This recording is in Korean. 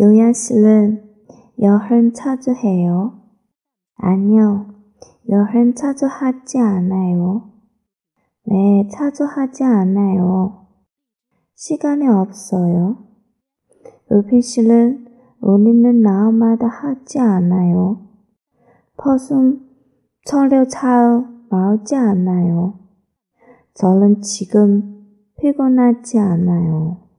요야 씨는 여행 자주 해요? 아니요, 여행 자주 하지 않아요. 네, 자주 하지 않아요. 시간이 없어요. 의빈 씨는 우리는 나마다 하지 않아요. 퍼숨 철려 잘 나오지 않아요. 저는 지금 피곤하지 않아요.